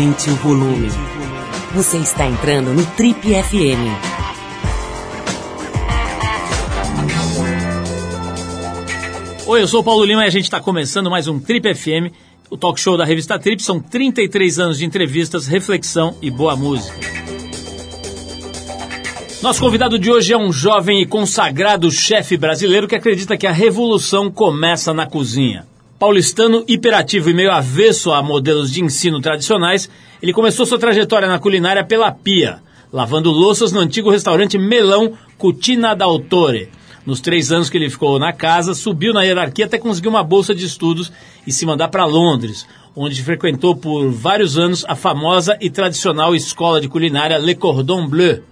Aumente o volume. Você está entrando no Trip FM. Oi, eu sou o Paulo Lima e a gente está começando mais um Trip FM, o talk show da revista Trip. São 33 anos de entrevistas, reflexão e boa música. Nosso convidado de hoje é um jovem e consagrado chefe brasileiro que acredita que a revolução começa na cozinha. Paulistano hiperativo e meio avesso a modelos de ensino tradicionais, ele começou sua trajetória na culinária pela pia, lavando louças no antigo restaurante Melão Cucina d'Autore. Nos três anos que ele ficou na casa, subiu na hierarquia até conseguir uma bolsa de estudos e se mandar para Londres, onde frequentou por vários anos a famosa e tradicional escola de culinária Le Cordon Bleu.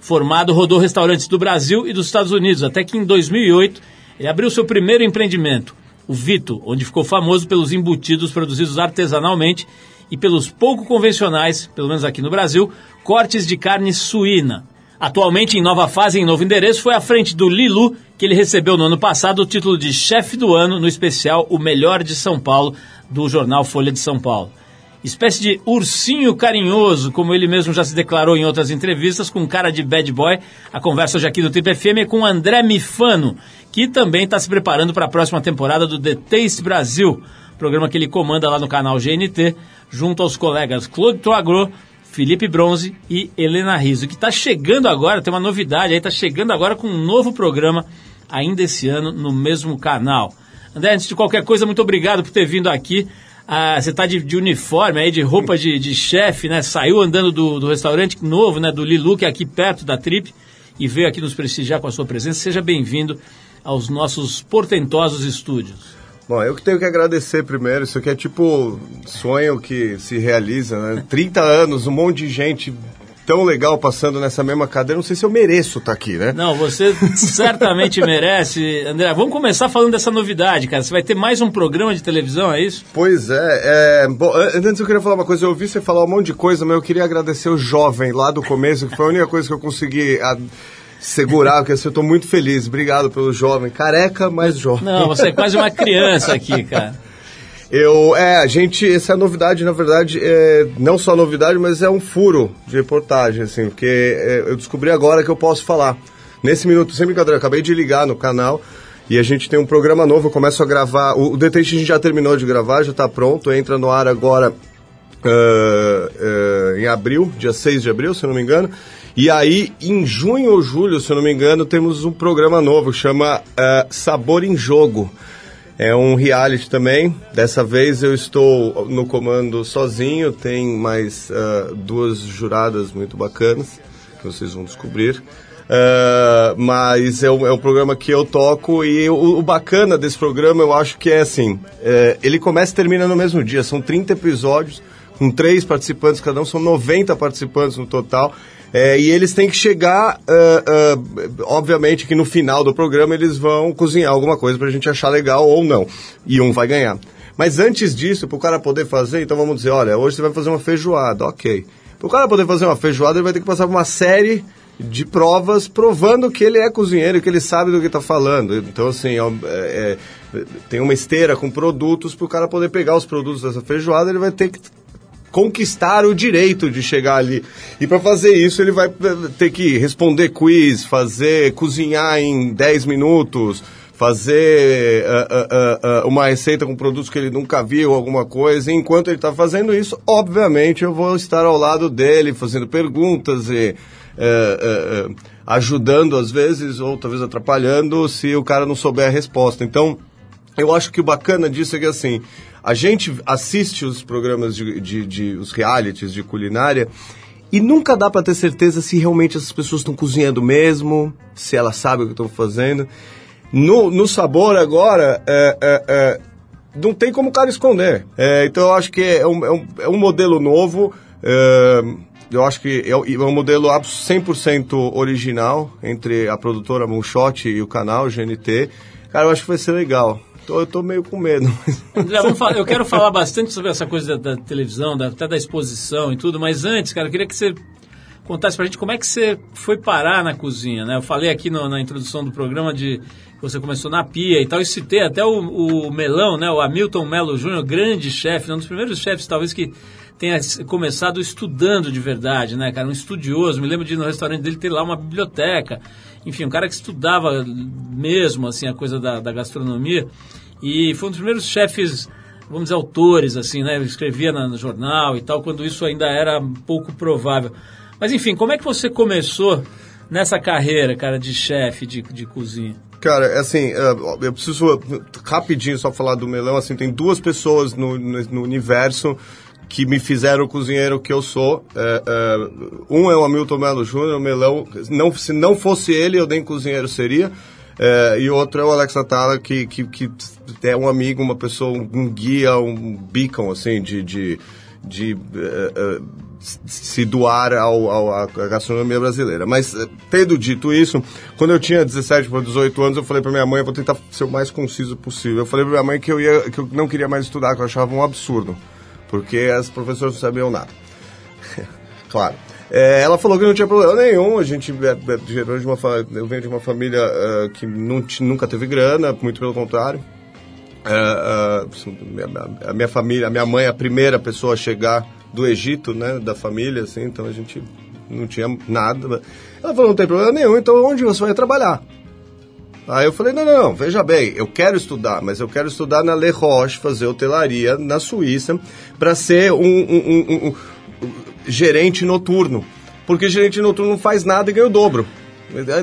Formado, rodou restaurantes do Brasil e dos Estados Unidos, até que em 2008 ele abriu seu primeiro empreendimento, o Vito, onde ficou famoso pelos embutidos produzidos artesanalmente e pelos pouco convencionais, pelo menos aqui no Brasil, cortes de carne suína. Atualmente em nova fase, em novo endereço, foi à frente do Lilu, que ele recebeu no ano passado o título de chefe do ano no especial O Melhor de São Paulo, do jornal Folha de São Paulo. Espécie de ursinho carinhoso, como ele mesmo já se declarou em outras entrevistas, com cara de bad boy. A conversa hoje aqui do Trip FM é com André Mifano, que também está se preparando para a próxima temporada do The Taste Brasil, programa que ele comanda lá no canal GNT, junto aos colegas Claude Toagro, Felipe Bronze e Helena Riso, que está chegando agora, tem uma novidade aí, está chegando agora com um novo programa, ainda esse ano, no mesmo canal. André, antes de qualquer coisa, muito obrigado por ter vindo aqui. Ah, você está de, de, uniforme aí, de roupa de, de chefe, né? Saiu andando do, do, restaurante novo, né? Do Lilu, que é aqui perto da Trip, e veio aqui nos prestigiar com a sua presença. Seja bem-vindo aos nossos portentosos estúdios. Bom, eu que tenho que agradecer primeiro. Isso aqui é tipo sonho que se realiza, né? 30 anos, um monte de gente tão legal passando nessa mesma cadeira. Não sei se eu mereço estar tá aqui, né? Não, você certamente merece. André, vamos começar falando dessa novidade, cara. Você vai ter mais um programa de televisão, é isso? Pois é. é bom, antes eu queria falar uma coisa. Eu ouvi você falar um monte de coisa, mas eu queria agradecer o jovem lá do começo, que foi a única coisa que eu consegui. A segurar, porque assim, eu estou muito feliz. Obrigado pelo jovem. Careca, mas jovem. Não, você é quase uma criança aqui, cara. Eu, é, a gente, essa é a novidade, na verdade, é, não só novidade, mas é um furo de reportagem, assim, porque é, eu descobri agora que eu posso falar. Nesse minuto, sem brincadeira, acabei de ligar no canal e a gente tem um programa novo, eu começo a gravar, o, o Detetive a gente já terminou de gravar, já está pronto, entra no ar agora uh, uh, em abril, dia 6 de abril, se não me engano, e aí, em junho ou julho, se eu não me engano, temos um programa novo, chama uh, Sabor em Jogo. É um reality também. Dessa vez eu estou no comando sozinho, tem mais uh, duas juradas muito bacanas, que vocês vão descobrir. Uh, mas é um, é programa que eu toco e o, o, bacana desse programa eu acho que é assim: ele começa e termina no mesmo dia, são 30 episódios, com três participantes cada um, são 90 participantes no total. É, e eles têm que chegar, uh, uh, obviamente que no final do programa eles vão cozinhar alguma coisa pra gente achar legal ou não. E um vai ganhar. Mas antes disso, pro cara poder fazer, então vamos dizer, olha, hoje você vai fazer uma feijoada, ok. Pro cara poder fazer uma feijoada, ele vai ter que passar por uma série de provas provando que ele é cozinheiro, que ele sabe do que está falando. Então, assim, é, é, tem uma esteira com produtos, para o cara poder pegar os produtos dessa feijoada, ele vai ter que conquistar o direito de chegar ali. E para fazer isso, ele vai ter que responder quiz, fazer, cozinhar em 10 minutos, fazer uh, uh, uh, uma receita com produtos que ele nunca viu, alguma coisa. E enquanto ele está fazendo isso, obviamente eu vou estar ao lado dele, fazendo perguntas e ajudando às vezes, ou talvez atrapalhando, se o cara não souber a resposta. Então, eu acho que o bacana disso é que assim, a gente assiste os programas de, de, de os realities de culinária e nunca dá para ter certeza se realmente essas pessoas estão cozinhando mesmo, se elas sabem o que estão fazendo. No, no sabor agora, é, é, é, não tem como o cara esconder. É, então eu acho que é um, é um, é um modelo novo. Eu acho que é um modelo 100% original entre a produtora Moonshot e o canal GNT. Cara, eu acho que vai ser legal. Tô, eu tô meio com medo. André, eu quero falar bastante sobre essa coisa da, da televisão, da, até da exposição e tudo, mas antes, cara, eu queria que você contasse pra gente como é que você foi parar na cozinha, né? Eu falei aqui no, na introdução do programa de que você começou na pia e tal, e citei até o, o Melão, né? O Hamilton Melo Júnior, grande chefe, um dos primeiros chefes, talvez, que tenha começado estudando de verdade, né, cara? Um estudioso. Me lembro de ir no restaurante dele ter lá uma biblioteca. Enfim, um cara que estudava mesmo, assim, a coisa da, da gastronomia. E foi um dos primeiros chefes, vamos dizer, autores, assim, né? Escrevia na, no jornal e tal, quando isso ainda era pouco provável. Mas, enfim, como é que você começou nessa carreira, cara, de chefe de, de cozinha? Cara, é assim, é, eu preciso rapidinho só falar do melão. Assim, tem duas pessoas no, no universo que me fizeram o cozinheiro que eu sou. É, é, um é o Hamilton Melo Júnior, o melão. Não, se não fosse ele, eu nem cozinheiro seria. É, e outro é o Alex Atala, que, que, que é um amigo, uma pessoa, um guia, um beacon, assim, de, de, de uh, uh, se doar ao, ao, à gastronomia brasileira. Mas, tendo dito isso, quando eu tinha 17 para 18 anos, eu falei para minha mãe, eu vou tentar ser o mais conciso possível. Eu falei para minha mãe que eu, ia, que eu não queria mais estudar, que eu achava um absurdo, porque as professoras não sabiam nada. claro. É, ela falou que não tinha problema nenhum. A gente é, é, de uma, eu venho de uma família uh, que não, nunca teve grana, muito pelo contrário. Uh, uh, a minha família, a minha mãe é a primeira pessoa a chegar do Egito, né, da família, assim, então a gente não tinha nada. Ela falou, não tem problema nenhum, então onde você vai trabalhar? Aí eu falei, não, não, não, veja bem, eu quero estudar, mas eu quero estudar na Le Roche, fazer hotelaria na Suíça, para ser um, um, um, um gerente noturno. Porque gerente noturno não faz nada e ganha o dobro.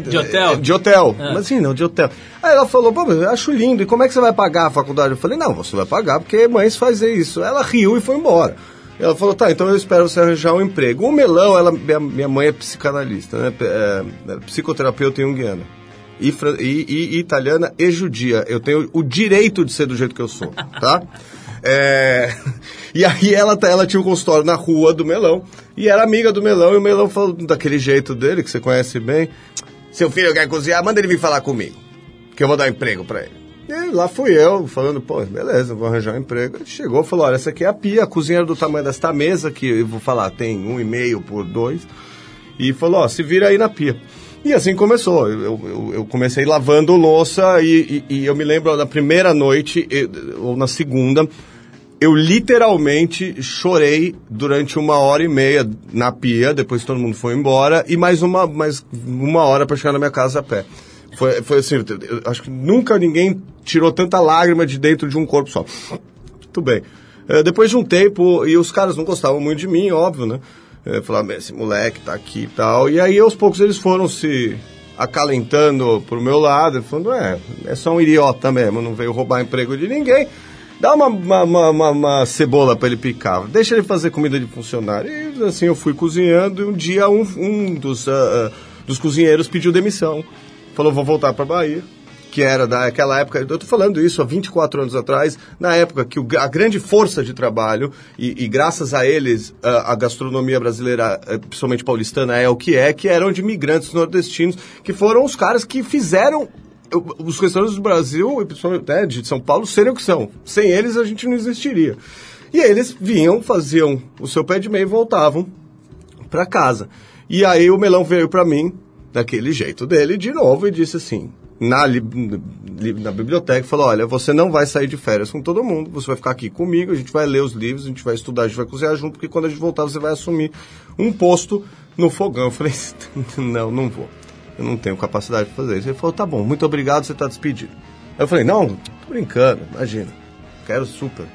De hotel? De hotel. É. Mas sim, não, de hotel. Aí ela falou, pô, eu acho lindo, e como é que você vai pagar a faculdade? Eu falei, não, você vai pagar porque mães fazem isso. Ela riu e foi embora. Ela falou, tá, então eu espero você arranjar um emprego. O melão, ela, minha, minha mãe é psicanalista, né? É, é, psicoterapeuta junguiana. E, e, e, italiana e judia. Eu tenho o direito de ser do jeito que eu sou, tá? É... E aí ela, ela tinha um consultório na rua do Melão e era amiga do Melão e o Melão falou daquele jeito dele, que você conhece bem. Seu filho quer cozinhar, manda ele vir falar comigo, que eu vou dar um emprego para ele. E lá fui eu, falando, pô, beleza, vou arranjar um emprego. Ele chegou falou, olha, essa aqui é a pia, a cozinha do tamanho desta mesa, que eu vou falar, tem um e meio por dois. E falou, ó, se vira aí na pia. E assim começou. Eu, eu, eu comecei lavando louça e, e, e, eu me lembro na primeira noite, ou na segunda, eu literalmente chorei durante uma hora e meia na pia, depois todo mundo foi embora, e mais uma, mais uma hora para chegar na minha casa a pé. Foi, foi assim, acho que nunca ninguém tirou tanta lágrima de dentro de um corpo só. Tudo bem. É, depois de um tempo, e os caras não gostavam muito de mim, óbvio, né? É, falavam, esse moleque tá aqui e tal. E aí, aos poucos, eles foram se acalentando pro meu lado, falando, é, é só um idiota mesmo, não veio roubar emprego de ninguém. Dá uma, uma, uma, uma cebola para ele picar, deixa ele fazer comida de funcionário. E assim eu fui cozinhando e um dia um, um dos, uh, uh, dos cozinheiros pediu demissão. Falou, vou voltar para Bahia que era daquela época, eu estou falando isso há 24 anos atrás, na época que o, a grande força de trabalho, e, e graças a eles a, a, gastronomia brasileira, eh, principalmente paulistana, é o que é, que eram de imigrantes nordestinos, que foram os caras que fizeram os restaurantes do Brasil, né, de São Paulo, serem o que são. Sem eles a gente não existiria. E eles vinham, faziam o seu pé de meia e voltavam para casa. E aí o melão veio para mim, daquele jeito dele, de novo, e disse assim, na, na biblioteca, falou, olha, você não vai sair de férias com todo mundo, você vai ficar aqui comigo, a gente vai ler os livros, a gente vai estudar, a gente vai cozinhar junto, porque quando a gente voltar você vai assumir um posto no fogão. Eu falei, não, não vou eu não tenho capacidade de fazer isso. Ele falou, tá bom, muito obrigado, você está despedido. Eu falei, não, tô brincando, imagina, quero super.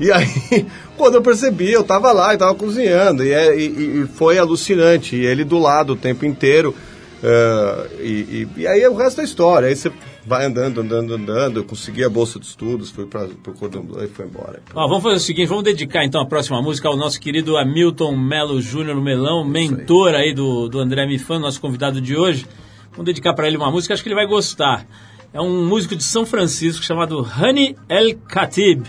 e aí, quando eu percebi, eu estava lá e tava cozinhando, é, e, e, foi alucinante, e ele do lado o tempo inteiro, uh, e, e, e, aí o resto da história, aí você vai andando, andando, andando. Eu consegui a bolsa de estudos, fui para o Cordon Bleu e foi embora. Ó, vamos fazer o seguinte, vamos dedicar então a próxima música ao nosso querido Hamilton Melo Júnior Melão, mentor aí. aí, do, do André Mifan, nosso convidado de hoje. Vamos dedicar para ele uma música, acho que ele vai gostar. É um músico de São Francisco chamado Hani El Khatib.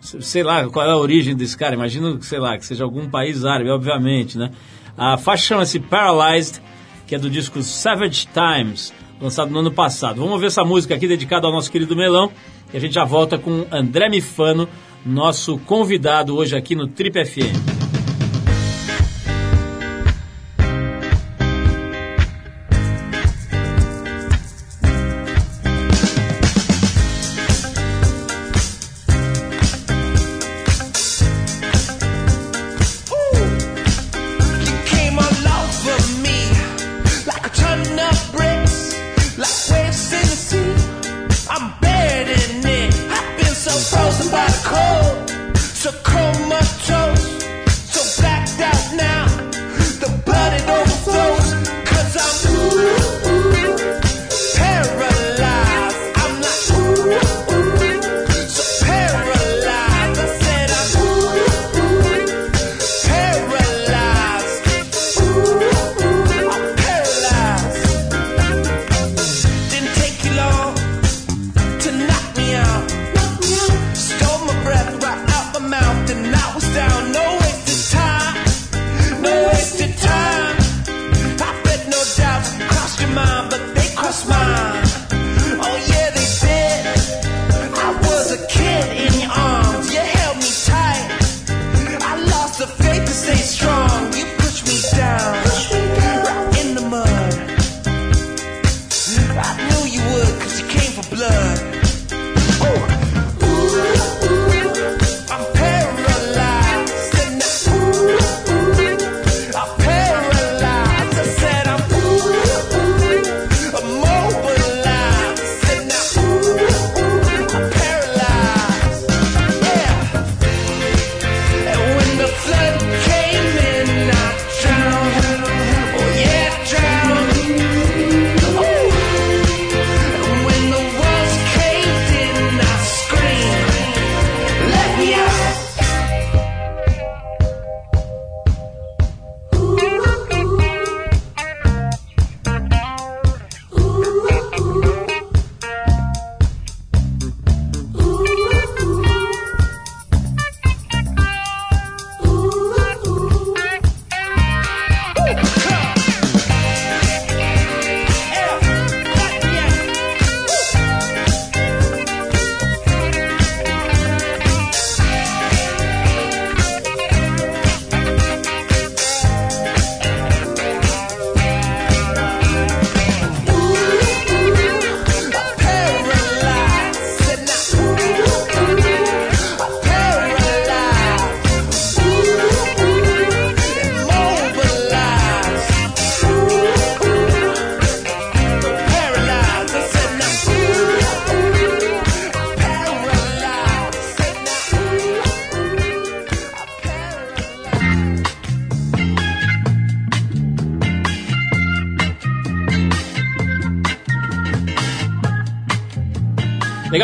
Sei lá qual é a origem desse cara, imagino, sei lá, que seja algum país árabe, obviamente, né? A faixa chama-se Paralyzed, que é do disco Savage Times lançado no ano passado. Vamos ver essa música aqui dedicada ao nosso querido Melão e a gente já volta com André Mifano, nosso convidado hoje aqui no Trip FM.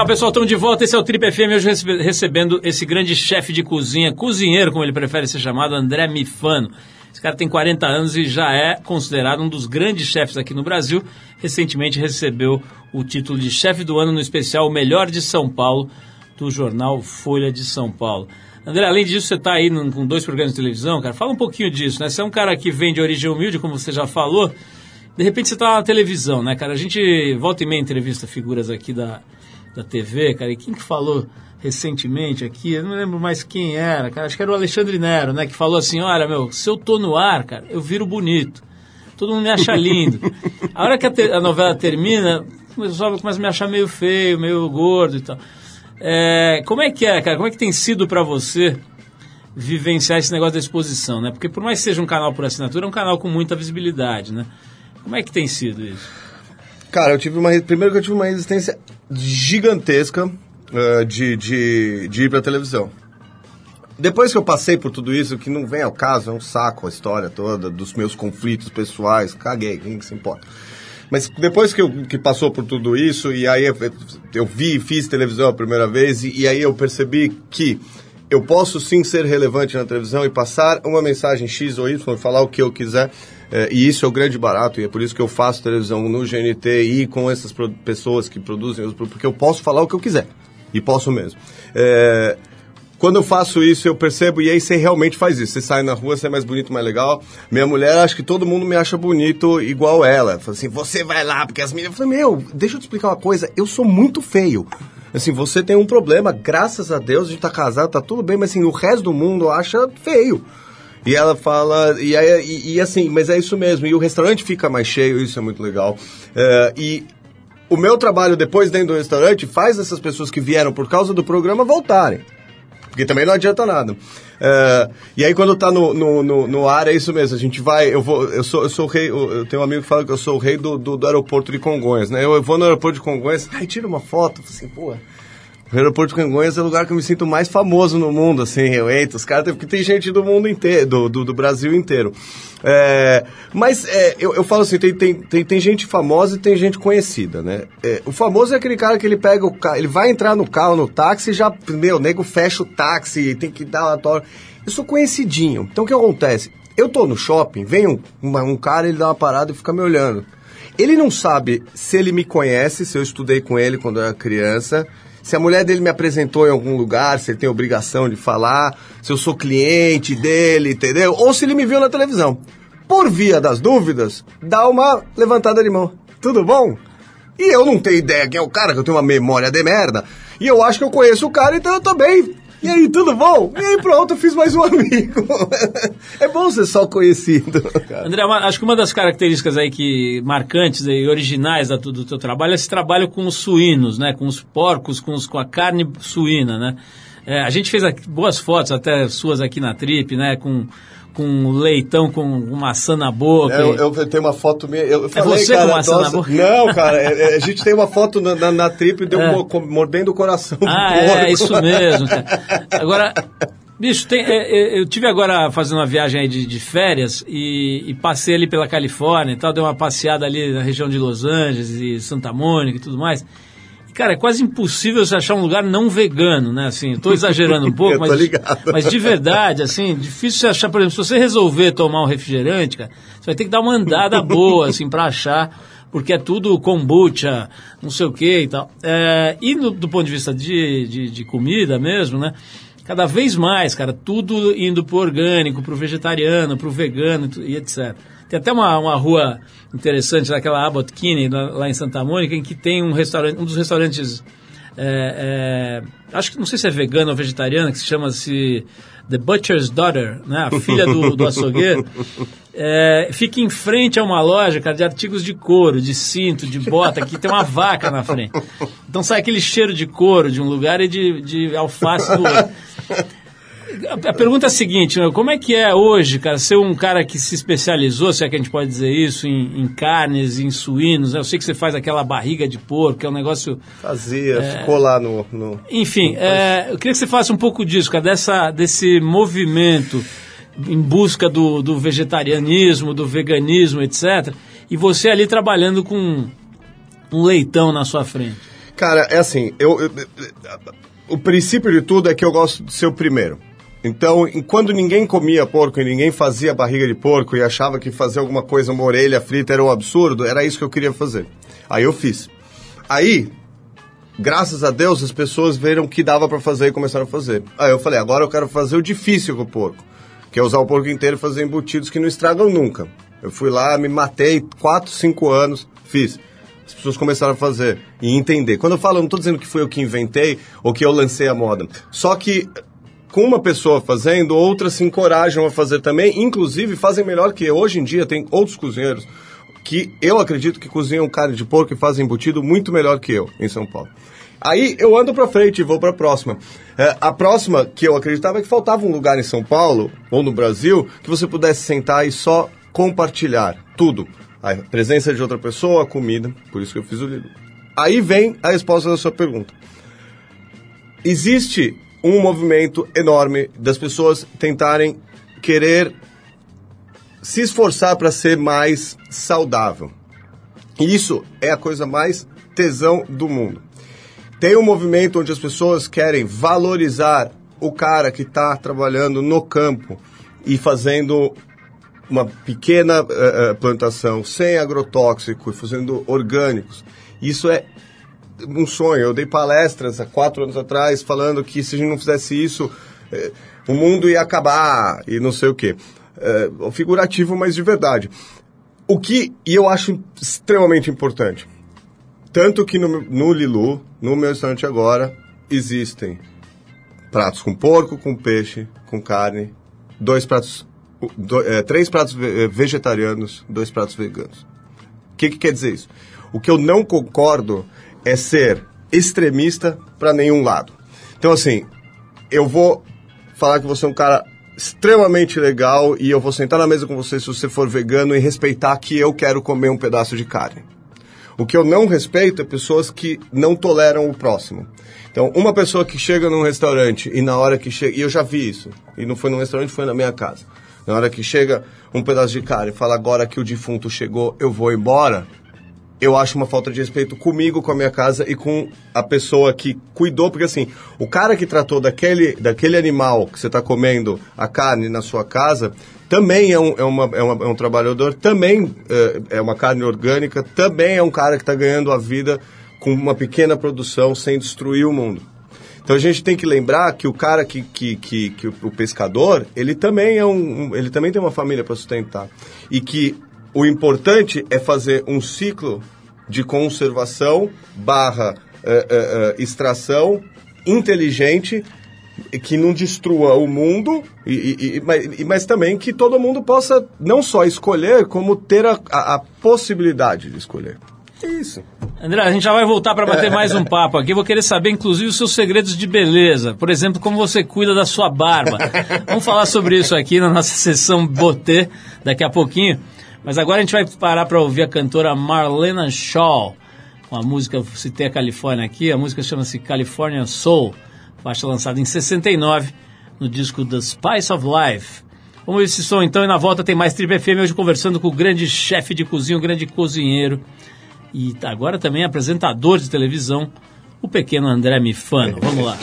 Legal, pessoal, estamos de volta. Esse é o Trip FM, hoje recebe- recebendo esse grande chefe de cozinha, cozinheiro, como ele prefere ser chamado, André Mifano. Esse cara tem 40 anos e já é considerado um dos grandes chefes aqui no Brasil. Recentemente recebeu o título de chefe do ano no especial O Melhor de São Paulo, do jornal Folha de São Paulo. André, além disso, você está aí com dois programas de televisão, cara. Fala um pouquinho disso, né? Você é um cara que vem de origem humilde, como você já falou. De repente você está na televisão, né, cara? A gente volta e meia entrevista figuras aqui da, da TV, cara. E quem que falou recentemente aqui? Eu não lembro mais quem era, cara. Acho que era o Alexandre Nero, né? Que falou assim: olha, meu, se eu tô no ar, cara, eu viro bonito. Todo mundo me acha lindo. A hora que a, te- a novela termina, o pessoal começa a me achar meio feio, meio gordo e tal. É, como é que é, cara? Como é que tem sido para você vivenciar esse negócio da exposição, né? Porque por mais que seja um canal por assinatura, é um canal com muita visibilidade, né? Como é que tem sido isso? Cara, eu tive uma. Primeiro que eu tive uma resistência gigantesca eh, de, de, de ir pra televisão. Depois que eu passei por tudo isso, que não vem ao caso, é um saco a história toda, dos meus conflitos pessoais, caguei, quem que se importa. Mas depois que, eu, que passou por tudo isso, e aí eu, eu vi, fiz televisão a primeira vez, e, e aí eu percebi que eu posso sim ser relevante na televisão e passar uma mensagem X ou Y, falar o que eu quiser, eh, e isso é o grande barato, e é por isso que eu faço televisão no GNT e com essas pessoas que produzem, porque eu posso falar o que eu quiser, e posso mesmo. Eh, quando eu faço isso, eu percebo, e aí você realmente faz isso. Você sai na rua, você é mais bonito, mais legal. Minha mulher, acho que todo mundo me acha bonito igual ela. Fala assim, você vai lá, porque as meninas... Eu falei, meu, deixa eu te explicar uma coisa, eu sou muito feio. Assim, você tem um problema, graças a Deus, a gente tá casado, tá tudo bem, mas assim, o resto do mundo acha feio. E ela fala, e, aí, e, e assim, mas é isso mesmo, e o restaurante fica mais cheio, isso é muito legal. É, e o meu trabalho depois dentro do restaurante faz essas pessoas que vieram por causa do programa voltarem. Porque também não adianta nada. É, e aí quando tá no, no, no, no ar é isso mesmo, a gente vai, eu vou, eu sou, eu sou o rei, eu tenho um amigo que fala que eu sou o rei do, do, do aeroporto de Congonhas, né? Eu, eu vou no aeroporto de Congonhas, ai, tira uma foto, assim, pô. O aeroporto de Congonhas é o lugar que eu me sinto mais famoso no mundo, assim, eu entro, os caras, porque tem gente do mundo inteiro, do, do, do Brasil inteiro. É, mas é, eu, eu falo assim, tem, tem, tem, tem gente famosa e tem gente conhecida, né? É, o famoso é aquele cara que ele pega o carro, ele vai entrar no carro, no táxi já, meu, o nego fecha o táxi, tem que dar uma tora. Eu sou conhecidinho. Então o que acontece? Eu tô no shopping, vem um, uma- um cara, ele dá uma parada e fica me olhando. Ele não sabe se ele me conhece, se eu estudei com ele quando eu era criança, se a mulher dele me apresentou em algum lugar, se ele tem obrigação de falar, se eu sou cliente dele, entendeu? Ou se ele me viu na televisão. Por via das dúvidas, dá uma levantada de mão. Tudo bom? E eu não tenho ideia quem é o cara, que eu tenho uma memória de merda. E eu acho que eu conheço o cara, então eu também. E aí, tudo bom? E aí, pronto, eu fiz mais um amigo. é bom ser só conhecido. cara. André, acho que uma das características aí que marcantes e originais do teu trabalho é esse trabalho com os suínos, né? Com os porcos, com, os- com a carne suína, né? É, a gente fez aqui boas fotos, até suas aqui na Trip, né? Com, com leitão com maçã na boca. É, Eu, eu tenho uma foto minha. Eu falei, você cara, com maçã na nossa- boca? Não, cara, é- é, a gente tem uma foto na, na, na trip de um É. com- mordendo o coração do Ah, porco. é, isso mesmo. cara. Agora, bicho, tem- é, é, eu tive agora fazendo uma viagem de, de férias e, e passei ali pela Califórnia e tal, dei uma passeada ali na região de Los Angeles e Santa Mônica e tudo mais. Cara, é quase impossível você achar um lugar não vegano, né? Assim, estou exagerando um pouco, mas, mas de verdade, assim, difícil você achar, por exemplo, se você resolver tomar um refrigerante, cara, você vai ter que dar uma andada boa, assim, para achar porque é tudo kombucha, não sei o que e tal. É, e no- do ponto de vista de, de, de comida mesmo, né? Cada vez mais, cara, tudo indo pro orgânico, pro vegetariano, pro vegano e etc. Tem até uma, uma rua interessante, naquela Abbott Kinney, lá, lá em Santa Mônica, em que tem um restaurante, um dos restaurantes, é, é, acho que não sei se é vegano ou vegetariano, que se chama-se The Butcher's Daughter, né? A filha do, do açougueiro. É, fica em frente a uma loja, cara, de artigos de couro, de cinto, de bota, que tem uma vaca na frente. Então sai aquele cheiro de couro de um lugar e de, de alface do outro. A, pergunta é a seguinte, meu, como é que é hoje, cara, ser um cara que se especializou, se é que a gente pode dizer isso, em, em carnes, em suínos, né? Eu sei que você faz aquela barriga de porco, que é um negócio Fazia, É. ficou lá no. no- enfim, é, eu queria que você falasse um pouco disso, cara, dessa, desse movimento em busca do, do vegetarianismo, do veganismo, etc. E você ali trabalhando com um leitão na sua frente. Cara, é assim, eu, eu- o princípio de tudo é que eu gosto de ser o primeiro. Então, quando ninguém comia porco e ninguém fazia barriga de porco e achava que fazer alguma coisa, uma orelha frita era um absurdo, era isso que eu queria fazer. Aí eu fiz. Aí, graças a Deus, as pessoas viram que dava pra fazer e começaram a fazer. Aí eu falei, agora eu quero fazer o difícil com o porco, que é usar o porco inteiro e fazer embutidos que não estragam nunca. Eu fui lá, me matei, 4, 5 anos, fiz. As pessoas começaram a fazer e entender. Quando eu falo, eu não estou dizendo que fui eu que inventei ou que eu lancei a moda. Só que com uma pessoa fazendo, outras se encorajam a fazer também, inclusive fazem melhor que eu. Hoje em dia tem outros cozinheiros que eu acredito que cozinham carne de porco e fazem embutido muito melhor que eu em São Paulo. Aí eu ando pra frente e vou pra próxima. É, a próxima que eu acreditava é que faltava um lugar em São Paulo ou no Brasil que você pudesse sentar e só compartilhar tudo. A presença de outra pessoa, a comida, por isso que eu fiz o Lido. Aí vem a resposta da sua pergunta. Existe um movimento enorme das pessoas tentarem querer se esforçar para ser mais saudável. E isso é a coisa mais tesão do mundo. Tem um movimento onde as pessoas querem valorizar o cara que está trabalhando no campo e fazendo uma pequena eh, plantação sem agrotóxico e fazendo orgânicos. Isso é um sonho. Eu dei palestras há quatro anos atrás falando que se a gente não fizesse isso, eh, o mundo ia acabar e não sei o quê. É, figurativo, mas de verdade. O que, e eu acho extremamente importante, tanto que no, no Lilu, no meu restaurante agora, existem pratos com porco, com peixe, com carne, dois pratos, é, três pratos ve- vegetarianos, dois pratos veganos. O que, que quer dizer isso? O que eu não concordo é ser extremista para nenhum lado. Então, assim, eu vou falar que você é um cara extremamente legal e eu vou sentar na mesa com você se você for vegano e respeitar que eu quero comer um pedaço de carne. O que eu não respeito é pessoas que não toleram o próximo. Então, uma pessoa que chega num restaurante e na hora que chega. E eu já vi isso. E não foi num restaurante, foi na minha casa. Na hora que chega um pedaço de carne e fala agora que o defunto chegou, eu vou embora. Eu acho uma falta de respeito comigo, com a minha casa e com a pessoa que cuidou, porque assim, o cara que tratou daquele, daquele animal que você está comendo a carne na sua casa, também é um, é uma, é uma- é um trabalhador, também é, é uma carne orgânica, também é um cara que está ganhando a vida com uma pequena produção sem destruir o mundo. Então a gente tem que lembrar que o cara que, que, que, que o, pescador, ele também é um, um- ele também tem uma família para sustentar. E que o importante é fazer um ciclo de conservação barra eh, eh, extração inteligente que não destrua o mundo, e, e- mas, mas também que todo mundo possa não só escolher, como ter a, a- a possibilidade de escolher. É isso. André, a gente já vai voltar para bater mais um papo aqui. Vou querer saber, inclusive, os seus segredos de beleza. Por exemplo, como você cuida da sua barba. Vamos falar sobre isso aqui na nossa sessão Botê daqui a pouquinho. Mas agora a gente vai parar para ouvir a cantora Marlena Shaw. Com a música, citei a Califórnia aqui, a música chama-se California Soul. Faixa lançada em 69 no disco The Spice of Life. Vamos ver esse som então e na volta tem mais Triple FM hoje conversando com o grande chefe de cozinha, o grande cozinheiro e agora também apresentador de televisão, o pequeno André Mifano. Vamos lá.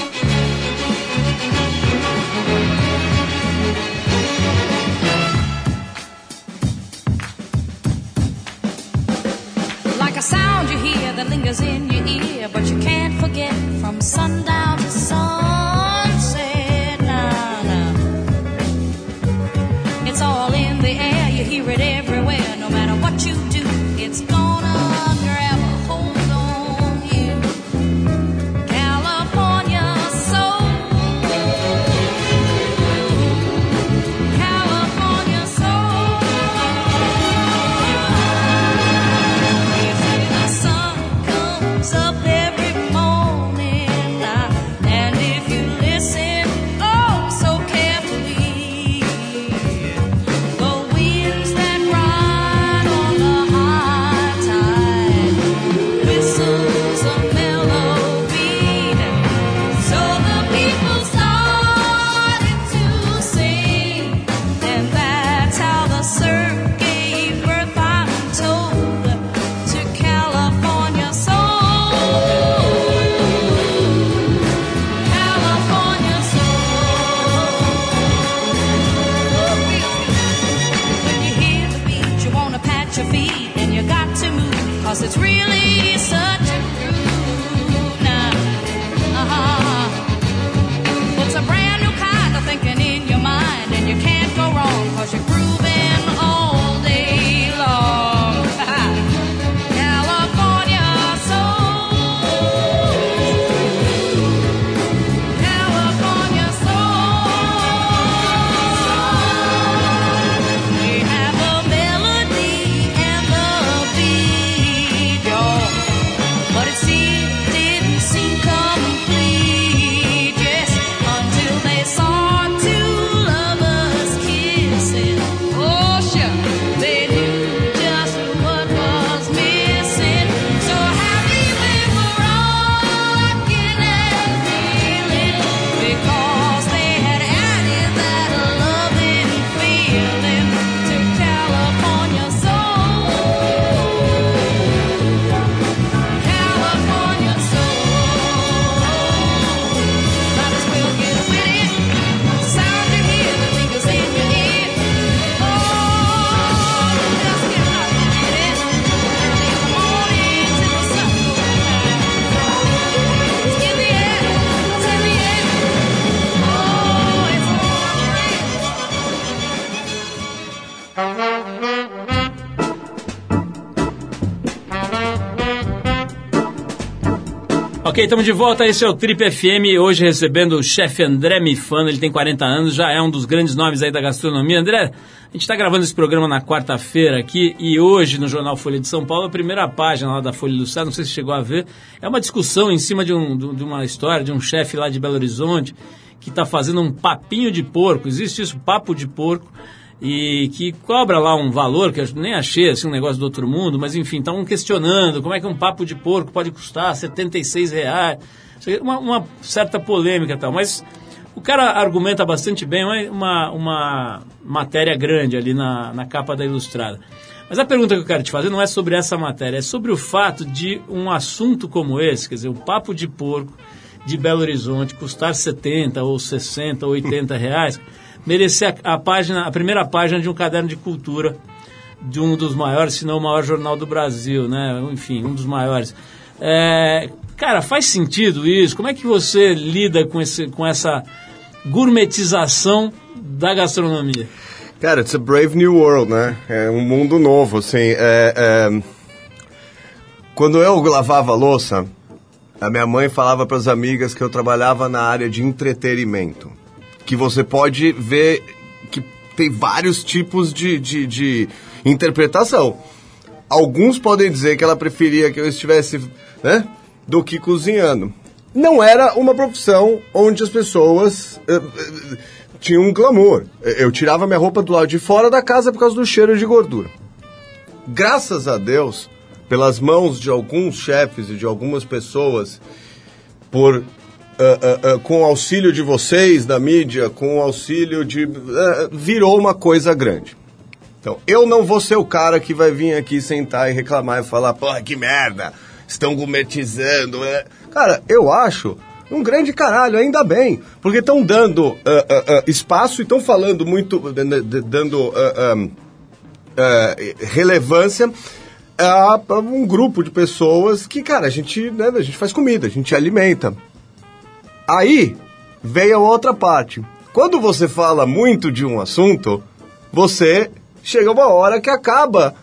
Ok, estamos de volta. Esse é o Trip FM. Hoje recebendo o chefe André Mifano. Ele tem 40 anos, já é um dos grandes nomes aí da gastronomia. André, a gente está gravando esse programa na quarta-feira aqui e hoje no jornal Folha de São Paulo, a primeira página lá da Folha Ilustrada, não sei se chegou a ver, é uma discussão em cima de, um, de uma história de um chefe lá de Belo Horizonte que está fazendo um papinho de porco. Existe isso, papo de porco e que cobra lá um valor que eu nem achei assim um negócio do outro mundo, mas enfim, estão questionando como é que um papo de porco pode custar 76 reais, uma, uma certa polêmica e tal, mas o cara argumenta bastante bem, uma, uma matéria grande ali na, na capa da Ilustrada. Mas a pergunta que eu quero te fazer não é sobre essa matéria, é sobre o fato de um assunto como esse, quer dizer, um papo de porco de Belo Horizonte custar 70 ou 60 ou 80 reais, merecer a, a página, a primeira página de um caderno de cultura de um dos maiores, se não o maior jornal do Brasil, né? Enfim, um dos maiores. É, cara, faz sentido isso? Como é que você lida com, esse, com essa gourmetização da gastronomia? Cara, it's a brave new world, né? É um mundo novo, assim. é- é, Quando eu lavava louça, a minha mãe falava para as amigas que eu trabalhava na área de entretenimento. Que você pode ver que tem vários tipos de, de, de interpretação. Alguns podem dizer que ela preferia que eu estivesse, né, do que cozinhando. Não era uma profissão onde as pessoas eh, eh, tinham um clamor. Eu tirava minha roupa do lado de fora da casa por causa do cheiro de gordura. Graças a Deus, pelas mãos de alguns chefes e de algumas pessoas, por ah, ah, com o auxílio de vocês da mídia, com o auxílio de virou uma coisa grande. Então, eu não vou ser o cara que vai vir aqui sentar e reclamar e falar, pô, que merda, estão gourmetizando. né?" Cara, eu acho um grande caralho, ainda bem, porque estão dando ah, ah, ah, espaço e estão falando muito, dando relevância a, a um grupo de pessoas que, cara, a gente, né, a gente faz comida, a gente alimenta. Aí veio a outra parte. Quando você fala muito de um assunto, você chega uma hora que acaba